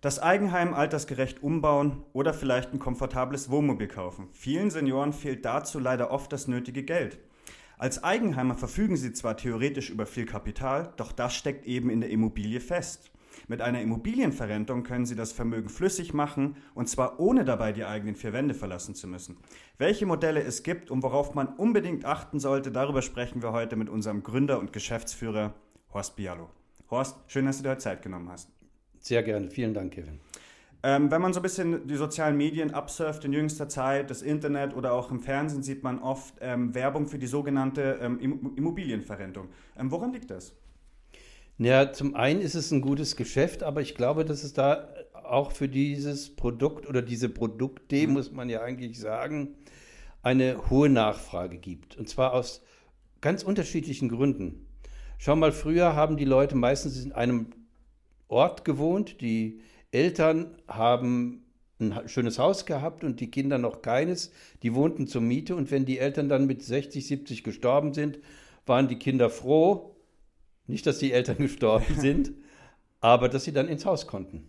Das Eigenheim altersgerecht umbauen oder vielleicht ein komfortables Wohnmobil kaufen. Vielen Senioren fehlt dazu leider oft das nötige Geld. Als Eigenheimer verfügen sie zwar theoretisch über viel Kapital, doch das steckt eben in der Immobilie fest. Mit einer Immobilienverrentung können Sie das Vermögen flüssig machen und zwar ohne dabei die eigenen vier Wände verlassen zu müssen. Welche Modelle es gibt und worauf man unbedingt achten sollte, darüber sprechen wir heute mit unserem Gründer und Geschäftsführer Horst Bialo. Horst, schön, dass du dir heute Zeit genommen hast. Sehr gerne. Vielen Dank, Kevin. Ähm, wenn man so ein bisschen die sozialen Medien absurft in jüngster Zeit, das Internet oder auch im Fernsehen, sieht man oft ähm, Werbung für die sogenannte ähm, Immobilienverrentung. Ähm, woran liegt das? Ja, zum einen ist es ein gutes Geschäft, aber ich glaube, dass es da auch für dieses Produkt oder diese Produkte, mhm. muss man ja eigentlich sagen, eine hohe Nachfrage gibt. Und zwar aus ganz unterschiedlichen Gründen. Schau mal, früher haben die Leute meistens in einem Ort gewohnt. Die Eltern haben ein schönes Haus gehabt und die Kinder noch keines. Die wohnten zur Miete und wenn die Eltern dann mit 60, 70 gestorben sind, waren die Kinder froh, nicht, dass die Eltern gestorben sind, aber dass sie dann ins Haus konnten.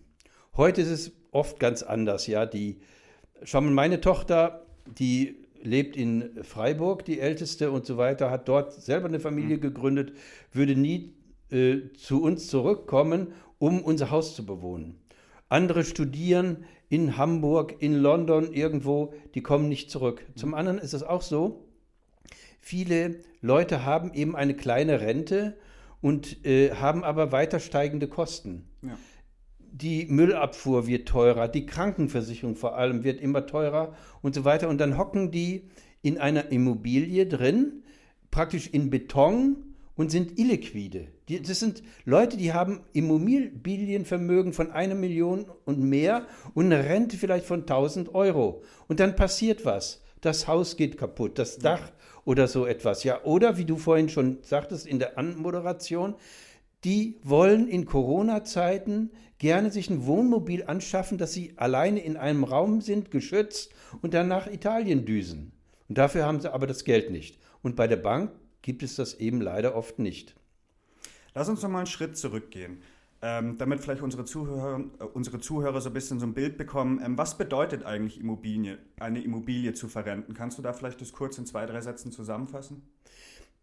Heute ist es oft ganz anders, ja. Die, schau mal, meine Tochter, die lebt in Freiburg, die älteste und so weiter, hat dort selber eine Familie mhm. gegründet, würde nie äh, zu uns zurückkommen um unser Haus zu bewohnen. Andere studieren in Hamburg, in London, irgendwo, die kommen nicht zurück. Zum anderen ist es auch so, viele Leute haben eben eine kleine Rente und äh, haben aber weiter steigende Kosten. Ja. Die Müllabfuhr wird teurer, die Krankenversicherung vor allem wird immer teurer und so weiter. Und dann hocken die in einer Immobilie drin, praktisch in Beton und sind illiquide. Die, das sind Leute, die haben Immobilienvermögen von einer Million und mehr und eine Rente vielleicht von 1000 Euro. Und dann passiert was. Das Haus geht kaputt, das Dach oder so etwas. Ja, oder wie du vorhin schon sagtest in der Anmoderation, die wollen in Corona-Zeiten gerne sich ein Wohnmobil anschaffen, dass sie alleine in einem Raum sind, geschützt und dann nach Italien düsen. Und dafür haben sie aber das Geld nicht. Und bei der Bank gibt es das eben leider oft nicht. Lass uns noch mal einen Schritt zurückgehen, ähm, damit vielleicht unsere Zuhörer, äh, unsere Zuhörer so ein bisschen so ein Bild bekommen. Ähm, was bedeutet eigentlich Immobilie, eine Immobilie zu verrenten? Kannst du da vielleicht das kurz in zwei, drei Sätzen zusammenfassen?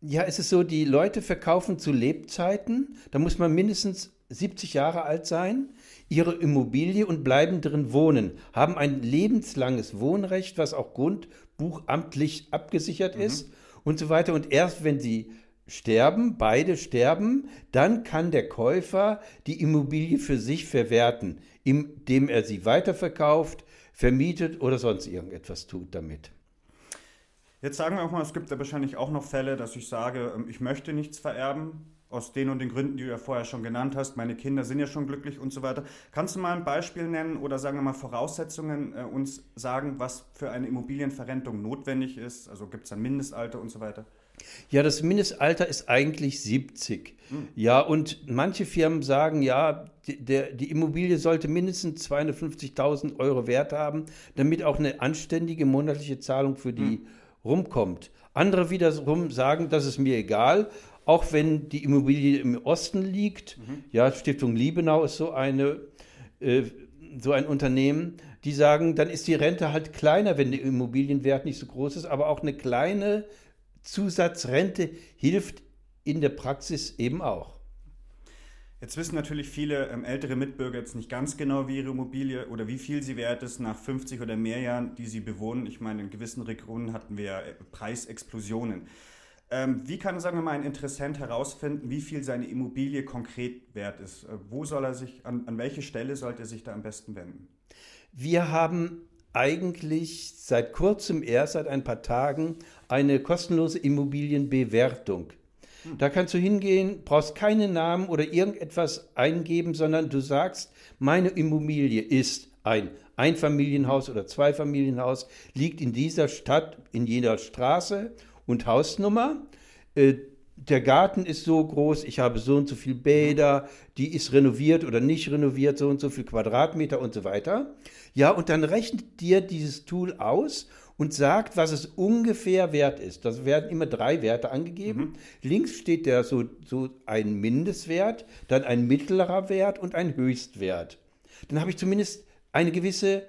Ja, es ist so, die Leute verkaufen zu Lebzeiten, da muss man mindestens 70 Jahre alt sein, ihre Immobilie und bleiben drin wohnen, haben ein lebenslanges Wohnrecht, was auch grundbuchamtlich abgesichert mhm. ist und so weiter. Und erst wenn sie sterben, beide sterben, dann kann der Käufer die Immobilie für sich verwerten, indem er sie weiterverkauft, vermietet oder sonst irgendetwas tut damit. Jetzt sagen wir auch mal, es gibt ja wahrscheinlich auch noch Fälle, dass ich sage, ähm, ich möchte nichts vererben, aus den und den Gründen, die du ja vorher schon genannt hast. Meine Kinder sind ja schon glücklich und so weiter. Kannst du mal ein Beispiel nennen oder sagen wir mal Voraussetzungen äh, uns sagen, was für eine Immobilienverrentung notwendig ist? Also gibt es ein Mindestalter und so weiter? Ja, das Mindestalter ist eigentlich 70. Hm. Ja, und manche Firmen sagen, ja, die, der, die Immobilie sollte mindestens 250.000 Euro Wert haben, damit auch eine anständige monatliche Zahlung für die hm. rumkommt. Andere wiederum sagen, das ist mir egal, auch wenn die Immobilie im Osten liegt. Mhm. Ja, Stiftung Liebenau ist so eine, äh, so ein Unternehmen, die sagen, dann ist die Rente halt kleiner, wenn der Immobilienwert nicht so groß ist, aber auch eine kleine Zusatzrente hilft in der Praxis eben auch. Jetzt wissen natürlich viele ähm, ältere Mitbürger jetzt nicht ganz genau, wie ihre Immobilie oder wie viel sie wert ist nach 50 oder mehr Jahren, die sie bewohnen. Ich meine, in gewissen Regionen hatten wir ja äh, Preisexplosionen. Ähm, wie kann, sagen wir mal, ein Interessent herausfinden, wie viel seine Immobilie konkret wert ist? Äh, wo soll er sich, an, an welche Stelle sollte er sich da am besten wenden? Wir haben eigentlich seit kurzem erst, seit ein paar Tagen, eine kostenlose Immobilienbewertung. Da kannst du hingehen, brauchst keinen Namen oder irgendetwas eingeben, sondern du sagst, meine Immobilie ist ein Einfamilienhaus oder Zweifamilienhaus, liegt in dieser Stadt, in jeder Straße und Hausnummer. Äh, der Garten ist so groß, ich habe so und so viele Bäder, die ist renoviert oder nicht renoviert, so und so viel Quadratmeter und so weiter. Ja, und dann rechnet dir dieses Tool aus und sagt, was es ungefähr wert ist. Das werden immer drei Werte angegeben. Mhm. Links steht der so, so ein Mindestwert, dann ein mittlerer Wert und ein Höchstwert. dann habe ich zumindest eine gewisse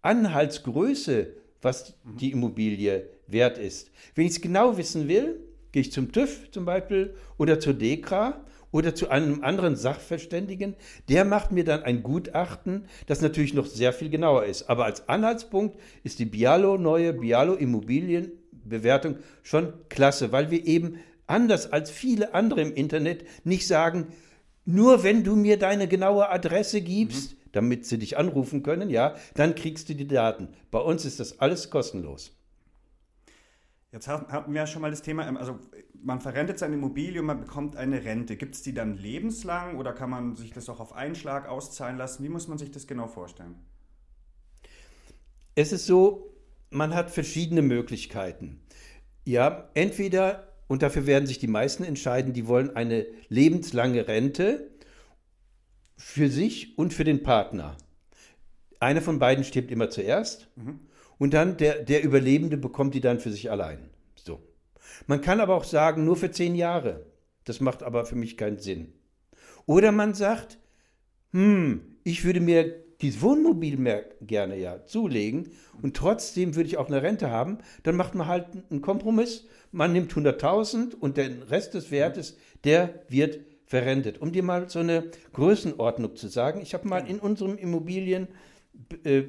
Anhaltsgröße, was die Immobilie wert ist. Wenn ich es genau wissen will, gehe ich zum TÜV zum Beispiel oder zur DEKRA oder zu einem anderen Sachverständigen. Der macht mir dann ein Gutachten, das natürlich noch sehr viel genauer ist. Aber als Anhaltspunkt ist die Bialo neue Bialo Immobilienbewertung schon klasse, weil wir eben anders als viele andere im Internet nicht sagen, nur wenn du mir deine genaue Adresse gibst, mhm. Damit sie dich anrufen können, ja, dann kriegst du die Daten. Bei uns ist das alles kostenlos. Jetzt hatten wir ja schon mal das Thema, ähm, also man verrentet seine Immobilie und man bekommt eine Rente. Gibt es die dann lebenslang oder kann man sich das auch auf einen Schlag auszahlen lassen? Wie muss man sich das genau vorstellen? Es ist so, man hat verschiedene Möglichkeiten. Ja, entweder, und dafür werden sich die meisten entscheiden, die wollen eine lebenslange Rente für sich und für den Partner. Einer von beiden stirbt immer zuerst. Mhm und dann der, der Überlebende bekommt die dann für sich allein. So. Man kann aber auch sagen, nur für zehn Jahre. Das macht aber für mich keinen Sinn. Oder man sagt, hm, ich würde mir dieses Wohnmobil mehr gerne ja zulegen und trotzdem würde ich auch eine Rente haben, dann macht man halt einen Kompromiss. Man nimmt 100.000 und den Rest des Wertes, der wird verrentet. Um dir mal so eine Größenordnung zu sagen, ich habe mal in unserem Immobilien äh,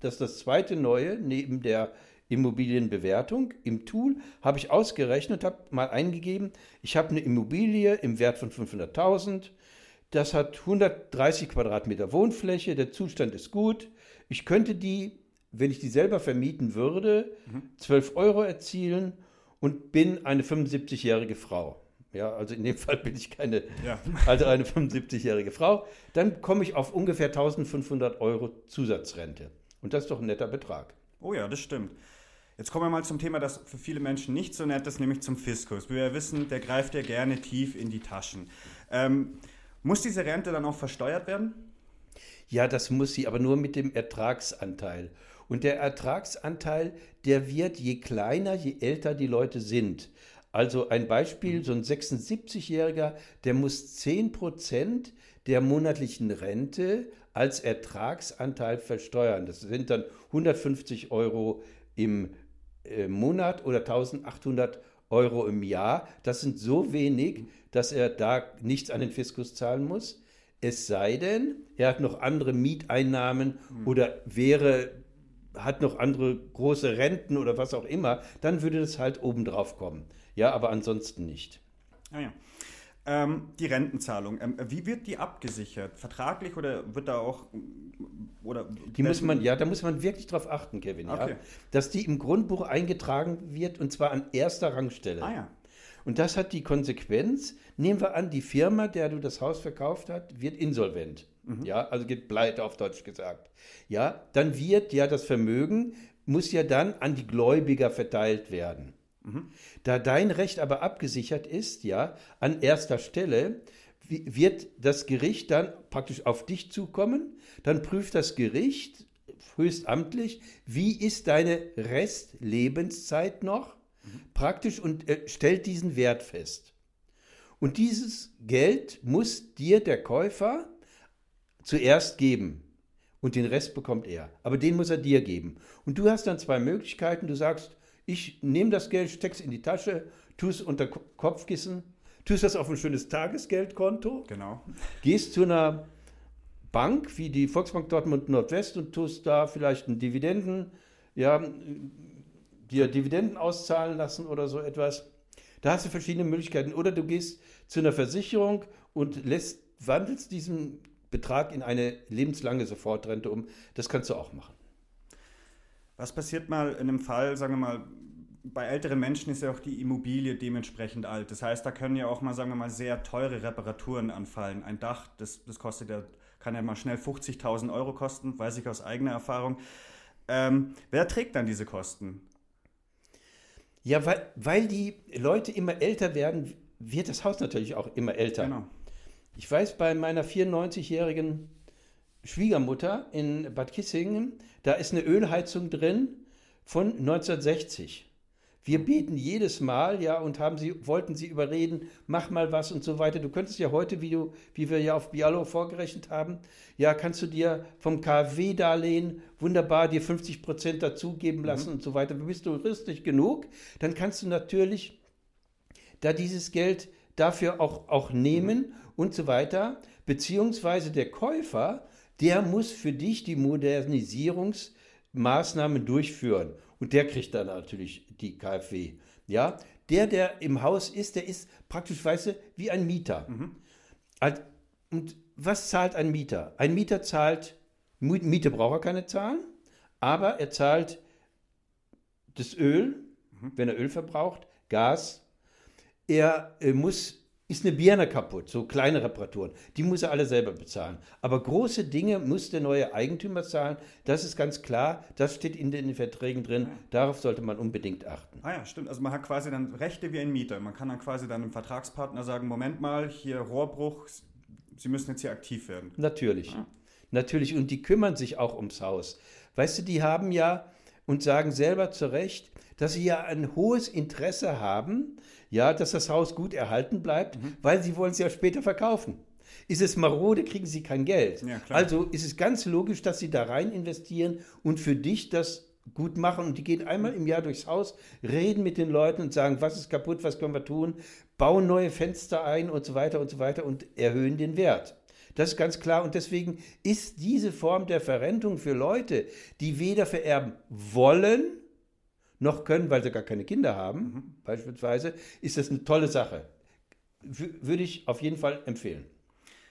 das ist das zweite neue neben der Immobilienbewertung. Im Tool habe ich ausgerechnet, habe mal eingegeben, ich habe eine Immobilie im Wert von 500.000. Das hat 130 Quadratmeter Wohnfläche, der Zustand ist gut. Ich könnte die, wenn ich die selber vermieten würde, 12 Euro erzielen und bin eine 75-jährige Frau ja, also in dem Fall bin ich keine, ja. also eine 75-jährige Frau, dann komme ich auf ungefähr 1500 Euro Zusatzrente. Und das ist doch ein netter Betrag. Oh ja, das stimmt. Jetzt kommen wir mal zum Thema, das für viele Menschen nicht so nett ist, nämlich zum Fiskus. Wir wissen, der greift ja gerne tief in die Taschen. Ähm, muss diese Rente dann auch versteuert werden? Ja, das muss sie, aber nur mit dem Ertragsanteil. Und der Ertragsanteil, der wird je kleiner, je älter die Leute sind. Also ein Beispiel, so ein 76-Jähriger, der muss 10% der monatlichen Rente als Ertragsanteil versteuern. Das sind dann 150 Euro im äh, Monat oder 1800 Euro im Jahr. Das sind so wenig, dass er da nichts an den Fiskus zahlen muss. Es sei denn, er hat noch andere Mieteinnahmen oder wäre hat noch andere große Renten oder was auch immer, dann würde das halt obendrauf kommen. Ja, aber ansonsten nicht. Ah ja. Ähm, die Rentenzahlung, ähm, wie wird die abgesichert? Vertraglich oder wird da auch oder die muss man ja, da muss man wirklich drauf achten, Kevin, okay. ja, dass die im Grundbuch eingetragen wird und zwar an erster Rangstelle. Ah ja. Und das hat die Konsequenz, nehmen wir an, die Firma, der du das Haus verkauft hast, wird insolvent. Mhm. Ja, also geht pleite auf Deutsch gesagt. Ja, dann wird ja das Vermögen, muss ja dann an die Gläubiger verteilt werden. Mhm. Da dein Recht aber abgesichert ist, ja, an erster Stelle, wird das Gericht dann praktisch auf dich zukommen, dann prüft das Gericht höchstamtlich, wie ist deine Restlebenszeit noch mhm. praktisch und äh, stellt diesen Wert fest. Und dieses Geld muss dir der Käufer zuerst geben und den Rest bekommt er. Aber den muss er dir geben. Und du hast dann zwei Möglichkeiten. Du sagst, ich nehme das Geld, steck's in die Tasche, tue es unter Kopfkissen, tust das auf ein schönes Tagesgeldkonto. Genau. Gehst zu einer Bank wie die Volksbank Dortmund Nordwest und tust da vielleicht einen Dividenden, ja, dir Dividenden auszahlen lassen oder so etwas. Da hast du verschiedene Möglichkeiten. Oder du gehst zu einer Versicherung und lässt, wandelst diesen Betrag in eine lebenslange Sofortrente um. Das kannst du auch machen. Was passiert mal in einem Fall, sagen wir mal, bei älteren Menschen ist ja auch die Immobilie dementsprechend alt. Das heißt, da können ja auch mal, sagen wir mal, sehr teure Reparaturen anfallen. Ein Dach, das, das kostet ja, kann ja mal schnell 50.000 Euro kosten, weiß ich aus eigener Erfahrung. Ähm, wer trägt dann diese Kosten? Ja, weil, weil die Leute immer älter werden, wird das Haus natürlich auch immer älter. Genau. Ich weiß, bei meiner 94-jährigen Schwiegermutter in Bad Kissingen, da ist eine Ölheizung drin von 1960. Wir beten jedes Mal, ja, und haben sie, wollten sie überreden, mach mal was und so weiter. Du könntest ja heute, wie, du, wie wir ja auf Bialo vorgerechnet haben, ja, kannst du dir vom KfW-Darlehen wunderbar dir 50 Prozent dazugeben lassen mhm. und so weiter. Bist du rüstig genug, dann kannst du natürlich da dieses Geld dafür auch, auch nehmen mhm. und so weiter. Beziehungsweise der Käufer, der muss für dich die Modernisierungsmaßnahmen durchführen. Und der kriegt dann natürlich die KfW. Ja, der, der im Haus ist, der ist praktisch, weißt du, wie ein Mieter. Mhm. Und was zahlt ein Mieter? Ein Mieter zahlt, Miete braucht er keine zahlen, aber er zahlt das Öl, mhm. wenn er Öl verbraucht, Gas. Er äh, muss ist eine Birne kaputt, so kleine Reparaturen. Die muss er alle selber bezahlen. Aber große Dinge muss der neue Eigentümer zahlen. Das ist ganz klar. Das steht in den Verträgen drin. Ja. Darauf sollte man unbedingt achten. Ah ja, stimmt. Also man hat quasi dann Rechte wie ein Mieter. Man kann dann quasi dann dem Vertragspartner sagen, Moment mal, hier Rohrbruch, Sie müssen jetzt hier aktiv werden. Natürlich. Ja. Natürlich. Und die kümmern sich auch ums Haus. Weißt du, die haben ja und sagen selber zu Recht, dass sie ja ein hohes Interesse haben, ja, dass das Haus gut erhalten bleibt, mhm. weil sie wollen es ja später verkaufen. Ist es marode, kriegen sie kein Geld. Ja, also ist es ganz logisch, dass sie da rein investieren und für dich das gut machen. Und die gehen einmal im Jahr durchs Haus, reden mit den Leuten und sagen, was ist kaputt, was können wir tun, bauen neue Fenster ein und so weiter und so weiter und erhöhen den Wert. Das ist ganz klar. Und deswegen ist diese Form der Verrentung für Leute, die weder vererben wollen, noch können, weil sie gar keine Kinder haben, mhm. beispielsweise, ist das eine tolle Sache. W würde ich auf jeden Fall empfehlen.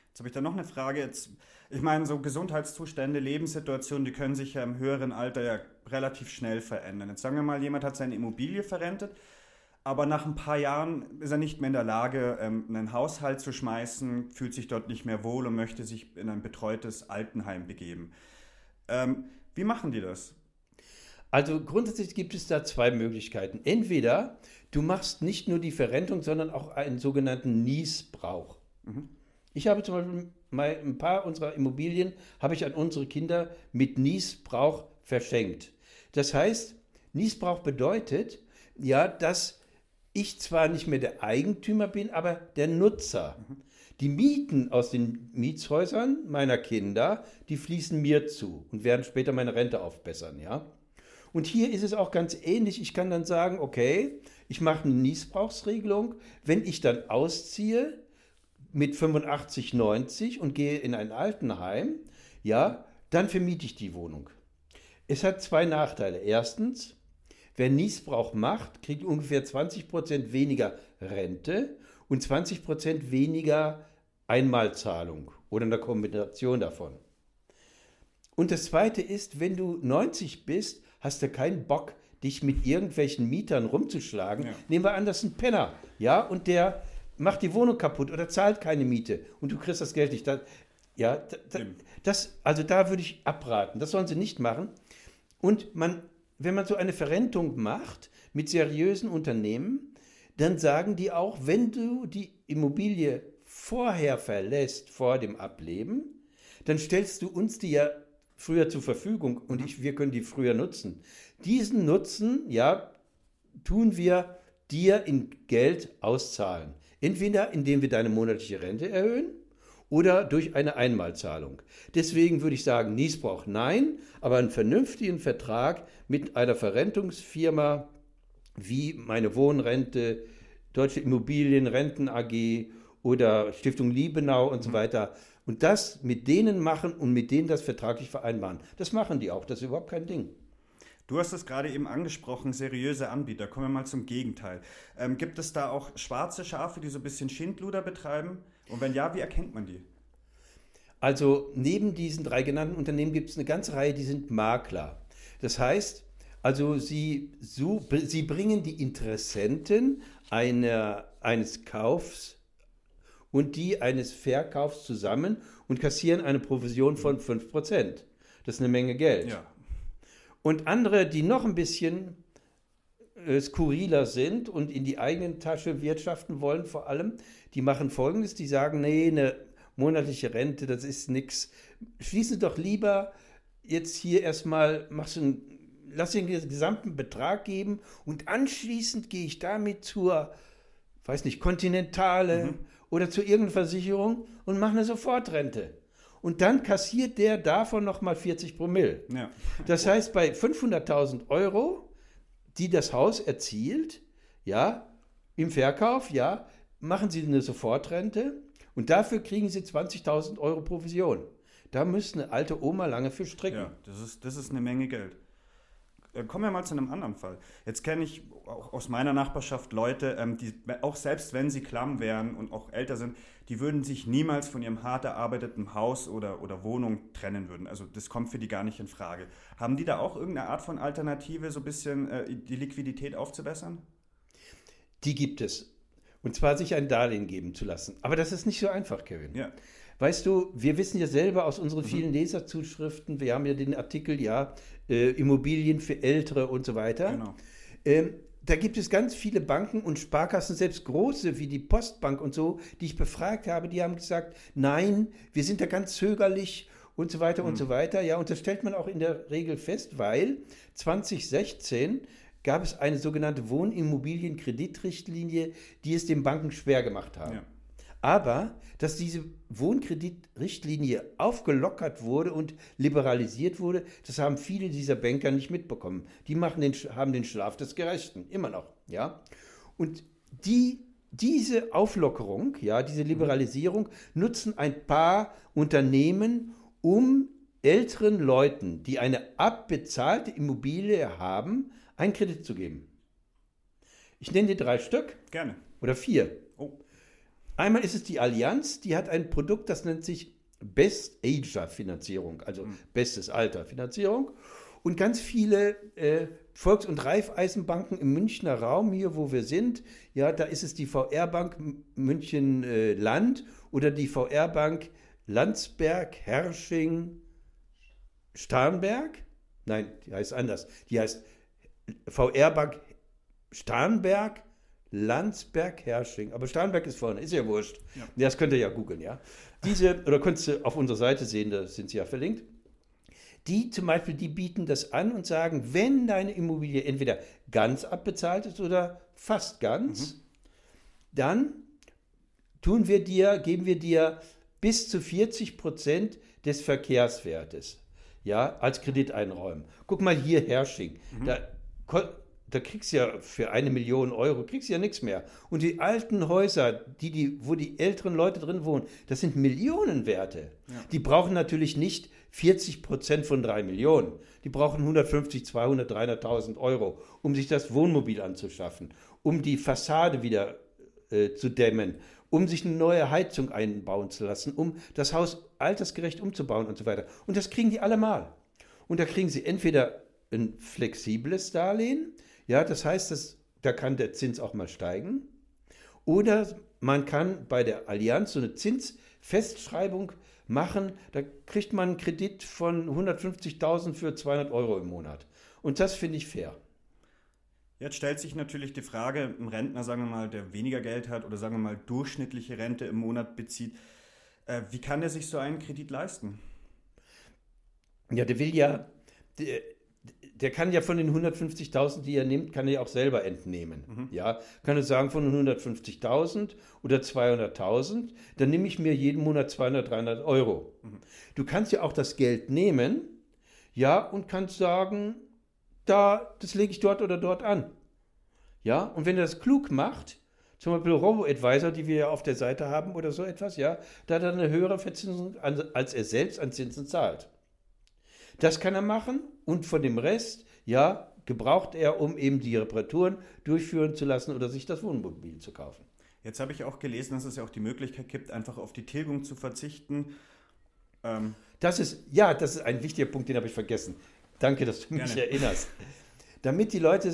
Jetzt habe ich da noch eine Frage. Jetzt, ich meine, so Gesundheitszustände, Lebenssituationen, die können sich ja im höheren Alter ja relativ schnell verändern. Jetzt sagen wir mal, jemand hat seine Immobilie verrentet, aber nach ein paar Jahren ist er nicht mehr in der Lage, ähm, einen Haushalt zu schmeißen, fühlt sich dort nicht mehr wohl und möchte sich in ein betreutes Altenheim begeben. Ähm, wie machen die das? Also grundsätzlich gibt es da zwei Möglichkeiten. Entweder du machst nicht nur die Verrentung, sondern auch einen sogenannten Niesbrauch. Mhm. Ich habe zum Beispiel mal ein paar unserer Immobilien habe ich an unsere Kinder mit Niesbrauch verschenkt. Das heißt, Niesbrauch bedeutet ja, dass ich zwar nicht mehr der Eigentümer bin, aber der Nutzer. Mhm. Die Mieten aus den Mietshäusern meiner Kinder, die fließen mir zu und werden später meine Rente aufbessern, ja. Und hier ist es auch ganz ähnlich. Ich kann dann sagen, okay, ich mache eine Niesbrauchsregelung. Wenn ich dann ausziehe mit 85, 90 und gehe in ein Altenheim, ja, dann vermiete ich die Wohnung. Es hat zwei Nachteile. Erstens, wer Niesbrauch macht, kriegt ungefähr 20 Prozent weniger Rente und 20 Prozent weniger Einmalzahlung oder eine Kombination davon. Und das Zweite ist, wenn du 90 bist, hast du keinen Bock, dich mit irgendwelchen Mietern rumzuschlagen. Ja. Nehmen wir an, das ist ein Penner, ja, und der macht die Wohnung kaputt oder zahlt keine Miete und du kriegst das Geld nicht. Das, ja, das, das, also da würde ich abraten. Das sollen sie nicht machen. Und man, wenn man so eine Verrentung macht mit seriösen Unternehmen, dann sagen die auch, wenn du die Immobilie vorher verlässt, vor dem Ableben, dann stellst du uns die ja früher zur Verfügung und ich, wir können die früher nutzen. Diesen Nutzen, ja, tun wir dir in Geld auszahlen. Entweder indem wir deine monatliche Rente erhöhen oder durch eine Einmalzahlung. Deswegen würde ich sagen, Niesbrauch nein, aber einen vernünftigen Vertrag mit einer Verrentungsfirma wie meine Wohnrente, Deutsche Immobilienrenten AG oder Stiftung Liebenau und so mhm. weiter und das mit denen machen und mit denen das vertraglich vereinbaren. Das machen die auch, das ist überhaupt kein Ding. Du hast es gerade eben angesprochen, seriöse Anbieter. Kommen wir mal zum Gegenteil. Ähm, gibt es da auch schwarze Schafe, die so ein bisschen Schindluder betreiben? Und wenn ja, wie erkennt man die? Also neben diesen drei genannten Unternehmen gibt es eine ganze Reihe, die sind Makler. Das heißt, also sie, sie bringen die Interessenten einer, eines Kaufs und die eines Verkaufs zusammen und kassieren eine Provision von 5%. Das ist eine Menge Geld. Ja. Und andere, die noch ein bisschen äh, skurriler sind und in die eigene Tasche wirtschaften wollen, vor allem, die machen folgendes: die sagen, nee, eine monatliche Rente, das ist nichts. Schließen doch lieber jetzt hier erstmal, machst du ein lasse den gesamten Betrag geben und anschließend gehe ich damit zur, weiß nicht, Kontinentale mhm. Oder zu irgendeiner Versicherung und mache eine Sofortrente. Und dann kassiert der davon nochmal 40 Promille. Ja. Das heißt, bei 500.000 Euro, die das Haus erzielt, ja, im Verkauf, ja, machen Sie eine Sofortrente und dafür kriegen Sie 20.000 Euro Provision. Da müsste eine alte Oma lange für stricken. Ja, das ist, das ist eine Menge Geld. Äh, kommen wir mal zu einem anderen Fall. Jetzt kenne ich auch aus meiner Nachbarschaft Leute, ähm, die auch selbst wenn sie klamm wären und auch älter sind, die würden sich niemals von ihrem hart erarbeiteten Haus oder, oder Wohnung trennen würden. Also das kommt für die gar nicht in Frage. Haben die da auch irgendeine Art von Alternative, so ein bisschen äh, die Liquidität aufzubessern? Die gibt es. Und zwar sich ein Darlehen geben zu lassen. Aber das ist nicht so einfach, Kevin. Ja. Weißt du, wir wissen ja selber aus unseren mhm. vielen Leserzuschriften, wir haben ja den Artikel, ja, äh, Immobilien für Ältere und so weiter. Genau. Ähm, da gibt es ganz viele Banken und Sparkassen, selbst große wie die Postbank und so, die ich befragt habe, die haben gesagt, nein, wir sind da ganz zögerlich und so weiter mhm. und so weiter. Ja, und das stellt man auch in der Regel fest, weil 2016 gab es eine sogenannte Wohnimmobilienkreditrichtlinie, die es den Banken schwer gemacht haben. Ja. Aber dass diese Wohnkreditrichtlinie aufgelockert wurde und liberalisiert wurde, das haben viele dieser Banker nicht mitbekommen. Die machen den, haben den Schlaf des Gerechten, immer noch. Ja? Und die, diese Auflockerung, ja, diese Liberalisierung nutzen ein paar Unternehmen, um älteren Leuten, die eine abbezahlte Immobilie haben, einen Kredit zu geben. Ich nenne dir drei Stück. Gerne. Oder vier. Einmal ist es die Allianz, die hat ein Produkt, das nennt sich Best Ager Finanzierung, also mhm. bestes Alter Finanzierung. Und ganz viele äh, Volks- und Raiffeisenbanken im Münchner Raum, hier wo wir sind, ja, da ist es die VR-Bank München äh, Land oder die VR-Bank Landsberg, Hersching, Starnberg. Nein, die heißt anders. Die heißt VR-Bank Starnberg, Landsberg-Hersching. Aber Starnberg ist vorne, ist ja wurscht. Ja. Das könnt ihr ja googeln, ja. Diese, oder könnt ihr auf unserer Seite sehen, da sind sie ja verlinkt. Die zum Beispiel, die bieten das an und sagen, wenn deine Immobilie entweder ganz abbezahlt ist oder fast ganz, mhm. dann tun wir dir, geben wir dir bis zu 40 Prozent des Verkehrswertes ja, als Kredit einräumen. Guck mal hier Hersching. Mhm. Da da kriegst du ja für eine Million Euro, kriegst du ja nichts mehr. Und die alten Häuser, die, die, wo die älteren Leute drin wohnen, das sind Millionenwerte. Ja. Die brauchen natürlich nicht 40 Prozent von drei Millionen. Die brauchen 150, 200, 300.000 Euro, um sich das Wohnmobil anzuschaffen, um die Fassade wieder äh, zu dämmen, um sich eine neue Heizung einbauen zu lassen, um das Haus altersgerecht umzubauen und so weiter. Und das kriegen die allemal. Und da kriegen sie entweder ein flexibles Darlehen, ja, das heißt, dass, da kann der Zins auch mal steigen. Oder man kann bei der Allianz so eine Zinsfestschreibung machen. Da kriegt man einen Kredit von 150.000 für 200 Euro im Monat. Und das finde ich fair. Jetzt stellt sich natürlich die Frage, ein Rentner, sagen wir mal, der weniger Geld hat oder sagen wir mal durchschnittliche Rente im Monat bezieht, äh, wie kann er sich so einen Kredit leisten? Ja, der will ja, der, der kann ja von den 150.000, die er nimmt, kann er ja auch selber entnehmen. Mhm. Ja, kann er sagen von 150.000 oder 200.000, dann nehme ich mir jeden Monat 200, 300 Euro. Mhm. Du kannst ja auch das Geld nehmen, ja, und kannst sagen, da, das lege ich dort oder dort an. Ja, und wenn er das klug macht, zum Beispiel Robo-Advisor, die wir ja auf der Seite haben oder so etwas, ja, da hat er eine höhere Verzinsung, als er selbst an Zinsen zahlt. Das kann er machen und von dem Rest, ja, gebraucht er, um eben die Reparaturen durchführen zu lassen oder sich das Wohnmobil zu kaufen. Jetzt habe ich auch gelesen, dass es ja auch die Möglichkeit gibt, einfach auf die Tilgung zu verzichten. Ähm das ist, ja, das ist ein wichtiger Punkt, den habe ich vergessen. Danke, dass du mich Gerne. erinnerst. Damit die Leute,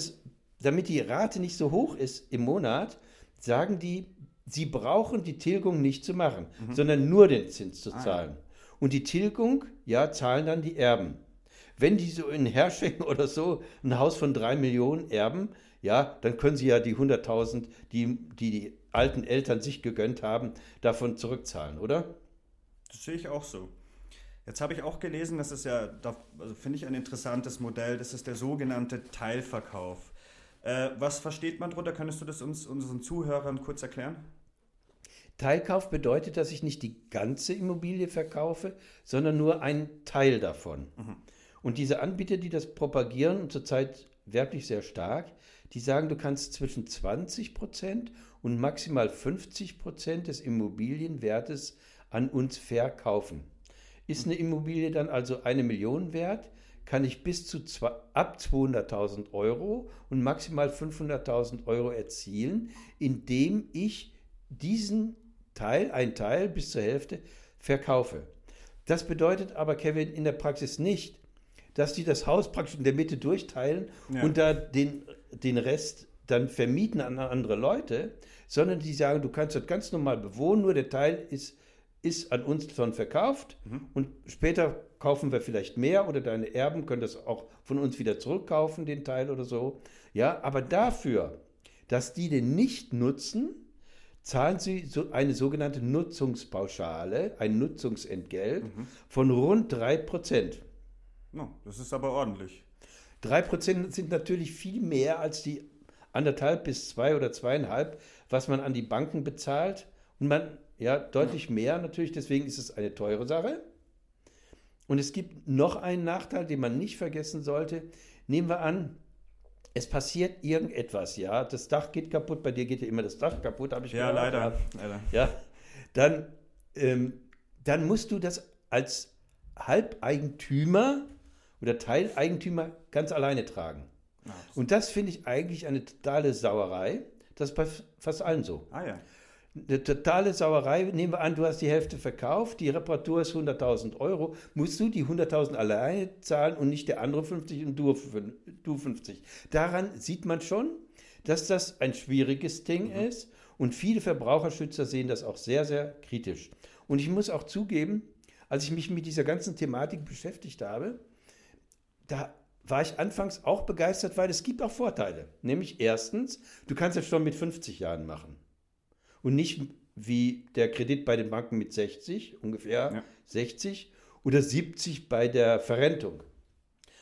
damit die Rate nicht so hoch ist im Monat, sagen die, sie brauchen die Tilgung nicht zu machen, mhm. sondern nur den Zins zu zahlen. Ah. Und die Tilgung, ja, zahlen dann die Erben. Wenn die so in Hersching oder so ein Haus von drei Millionen erben, ja, dann können sie ja die 100.000, die, die die alten Eltern sich gegönnt haben, davon zurückzahlen, oder? Das sehe ich auch so. Jetzt habe ich auch gelesen, das ist ja, also finde ich ein interessantes Modell, das ist der sogenannte Teilverkauf. Äh, was versteht man darunter? Könntest du das uns, unseren Zuhörern kurz erklären? Teilkauf bedeutet, dass ich nicht die ganze Immobilie verkaufe, sondern nur einen Teil davon. Mhm. Und diese Anbieter, die das propagieren, und zurzeit wirklich sehr stark, die sagen, du kannst zwischen 20 Prozent und maximal 50 Prozent des Immobilienwertes an uns verkaufen. Ist eine Immobilie dann also eine Million wert, kann ich bis zu zwei, ab 200.000 Euro und maximal 500.000 Euro erzielen, indem ich diesen Teil, ein Teil bis zur Hälfte, verkaufe. Das bedeutet aber, Kevin, in der Praxis nicht, dass die das Haus praktisch in der Mitte durchteilen ja. und da den, den Rest dann vermieten an andere Leute, sondern die sagen, du kannst das ganz normal bewohnen, nur der Teil ist ist an uns schon verkauft mhm. und später kaufen wir vielleicht mehr oder deine Erben können das auch von uns wieder zurückkaufen, den Teil oder so. Ja, aber dafür, dass die den nicht nutzen, zahlen sie so eine sogenannte Nutzungspauschale, ein Nutzungsentgelt mhm. von rund 3%. No, das ist aber ordentlich. 3% sind natürlich viel mehr als die anderthalb bis zwei oder zweieinhalb, was man an die Banken bezahlt. Und man ja, deutlich mehr natürlich, deswegen ist es eine teure Sache. Und es gibt noch einen Nachteil, den man nicht vergessen sollte. Nehmen wir an, es passiert irgendetwas, ja, das Dach geht kaputt, bei dir geht ja immer das Dach kaputt, habe ich ja, gehört. Leider, leider. Ja, dann, ähm, dann musst du das als Halbeigentümer oder Teileigentümer ganz alleine tragen. Ach, Und das finde ich eigentlich eine totale Sauerei. Das ist bei fast allen so. Ah ja eine totale Sauerei. Nehmen wir an, du hast die Hälfte verkauft, die Reparatur ist 100.000 Euro, musst du die 100.000 alleine zahlen und nicht der andere 50 und du, du 50. Daran sieht man schon, dass das ein schwieriges Ding mhm. ist und viele Verbraucherschützer sehen das auch sehr, sehr kritisch. Und ich muss auch zugeben, als ich mich mit dieser ganzen Thematik beschäftigt habe, da war ich anfangs auch begeistert, weil es gibt auch Vorteile. Nämlich erstens, du kannst es schon mit 50 Jahren machen und nicht wie der Kredit bei den Banken mit 60, ungefähr ja. 60 oder 70 bei der Verrentung.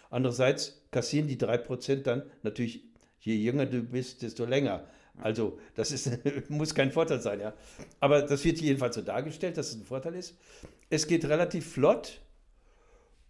Andererseits kassieren die 3% dann natürlich, je jünger du bist, desto länger. Also das ist, muss kein Vorteil sein, ja. Aber das wird jedenfalls so dargestellt, dass es ein Vorteil ist. Es geht relativ flott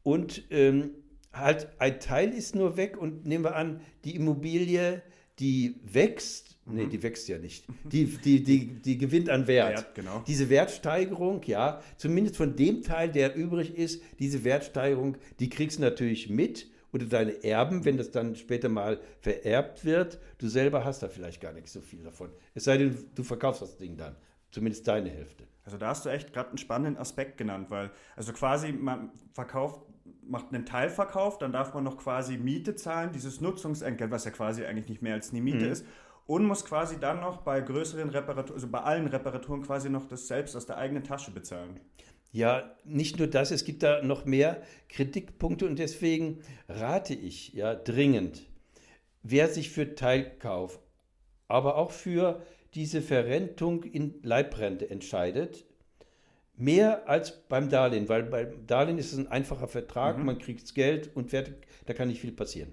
und ähm, halt ein Teil ist nur weg und nehmen wir an, die Immobilie, die wächst Nee, mhm. die wächst ja nicht. Die, die, die, die gewinnt an Wert. Wert genau. Diese Wertsteigerung, ja, zumindest von dem Teil, der übrig ist, diese Wertsteigerung, die kriegst du natürlich mit oder deine Erben, wenn das dann später mal vererbt wird. Du selber hast da vielleicht gar nicht so viel davon. Es sei denn, du verkaufst das Ding dann. Zumindest deine Hälfte. Also da hast du echt gerade einen spannenden Aspekt genannt, weil also quasi man verkauft macht einen Teilverkauf, dann darf man noch quasi Miete zahlen, dieses Nutzungsentgelt, was ja quasi eigentlich nicht mehr als eine Miete mhm. ist und muss quasi dann noch bei größeren Reparaturen, also bei allen Reparaturen quasi noch das selbst aus der eigenen Tasche bezahlen. Ja, nicht nur das, es gibt da noch mehr Kritikpunkte und deswegen rate ich ja dringend, wer sich für Teilkauf, aber auch für diese Verrentung in Leibrente entscheidet, mehr als beim Darlehen, weil beim Darlehen ist es ein einfacher Vertrag, mhm. man kriegt Geld und da kann nicht viel passieren.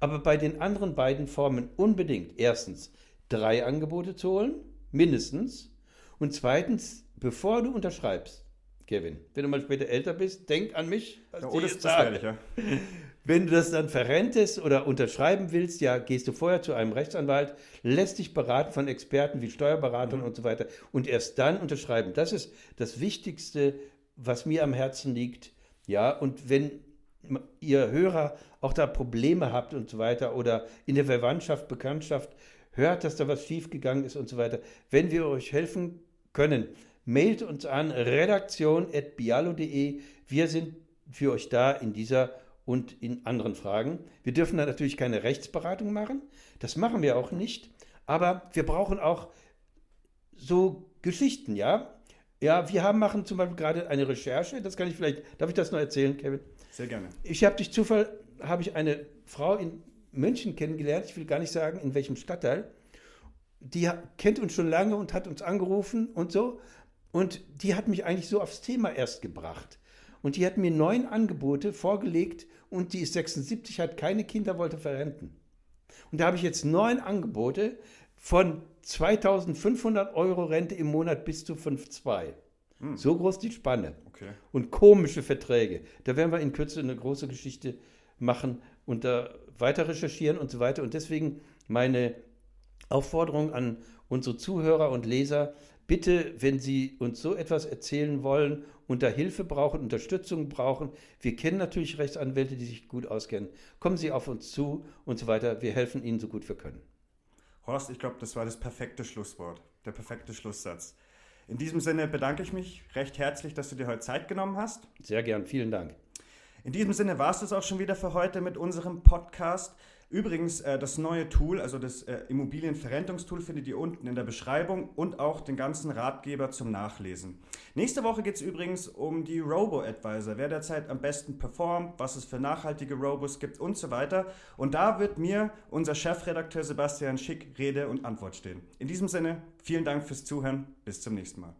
Aber bei den anderen beiden Formen unbedingt erstens drei Angebote zu holen, mindestens. Und zweitens, bevor du unterschreibst, Kevin, wenn du mal später älter bist, denk an mich. Ja, oh, das ist gefährlich, ja. Wenn du das dann verrentest oder unterschreiben willst, ja, gehst du vorher zu einem Rechtsanwalt, lässt dich beraten von Experten wie Steuerberatern mhm. und so weiter und erst dann unterschreiben. Das ist das Wichtigste, was mir am Herzen liegt. Ja, und wenn ihr Hörer auch da Probleme habt und so weiter oder in der Verwandtschaft, Bekanntschaft hört, dass da was schiefgegangen ist und so weiter. Wenn wir euch helfen können, mailt uns an redaktion.bialo.de. Wir sind für euch da in dieser und in anderen Fragen. Wir dürfen da natürlich keine Rechtsberatung machen. Das machen wir auch nicht. Aber wir brauchen auch so Geschichten, ja. Ja, wir haben machen zum Beispiel gerade eine Recherche. Das kann ich vielleicht, darf ich das noch erzählen, Kevin? Sehr gerne. Ich habe durch Zufall habe ich eine Frau in München kennengelernt. Ich will gar nicht sagen, in welchem Stadtteil. Die kennt uns schon lange und hat uns angerufen und so. Und die hat mich eigentlich so aufs Thema erst gebracht. und die hat mir neun Angebote vorgelegt und die ist 76, hat keine Kinder, wollte verrenten. Und da habe ich jetzt neun Angebote von 2500 Euro Rente im Monat bis zu 5,2. Hm. So groß die Spanne. Okay. Und komische Verträge. Da werden wir in Kürze eine große Geschichte machen und da weiter recherchieren und so weiter. Und deswegen meine Aufforderung an unsere Zuhörer und Leser, bitte, wenn Sie uns so etwas erzählen wollen und da Hilfe brauchen, Unterstützung brauchen, wir kennen natürlich Rechtsanwälte, die sich gut auskennen, kommen Sie auf uns zu und so weiter. Wir helfen Ihnen so gut wir können. Horst, ich glaube, das war das perfekte Schlusswort, der perfekte Schlusssatz. In diesem Sinne bedanke ich mich recht herzlich, dass du dir heute Zeit genommen hast. Sehr gern, vielen Dank. In diesem Sinne war es das auch schon wieder für heute mit unserem Podcast. Übrigens, äh, das neue Tool, also das äh, Immobilienverrentungstool, findet ihr unten in der Beschreibung und auch den ganzen Ratgeber zum Nachlesen. Nächste Woche geht es übrigens um die Robo-Advisor, wer derzeit am besten performt, was es für nachhaltige Robos gibt und so weiter. Und da wird mir unser Chefredakteur Sebastian Schick Rede und Antwort stehen. In diesem Sinne, vielen Dank fürs Zuhören. Bis zum nächsten Mal.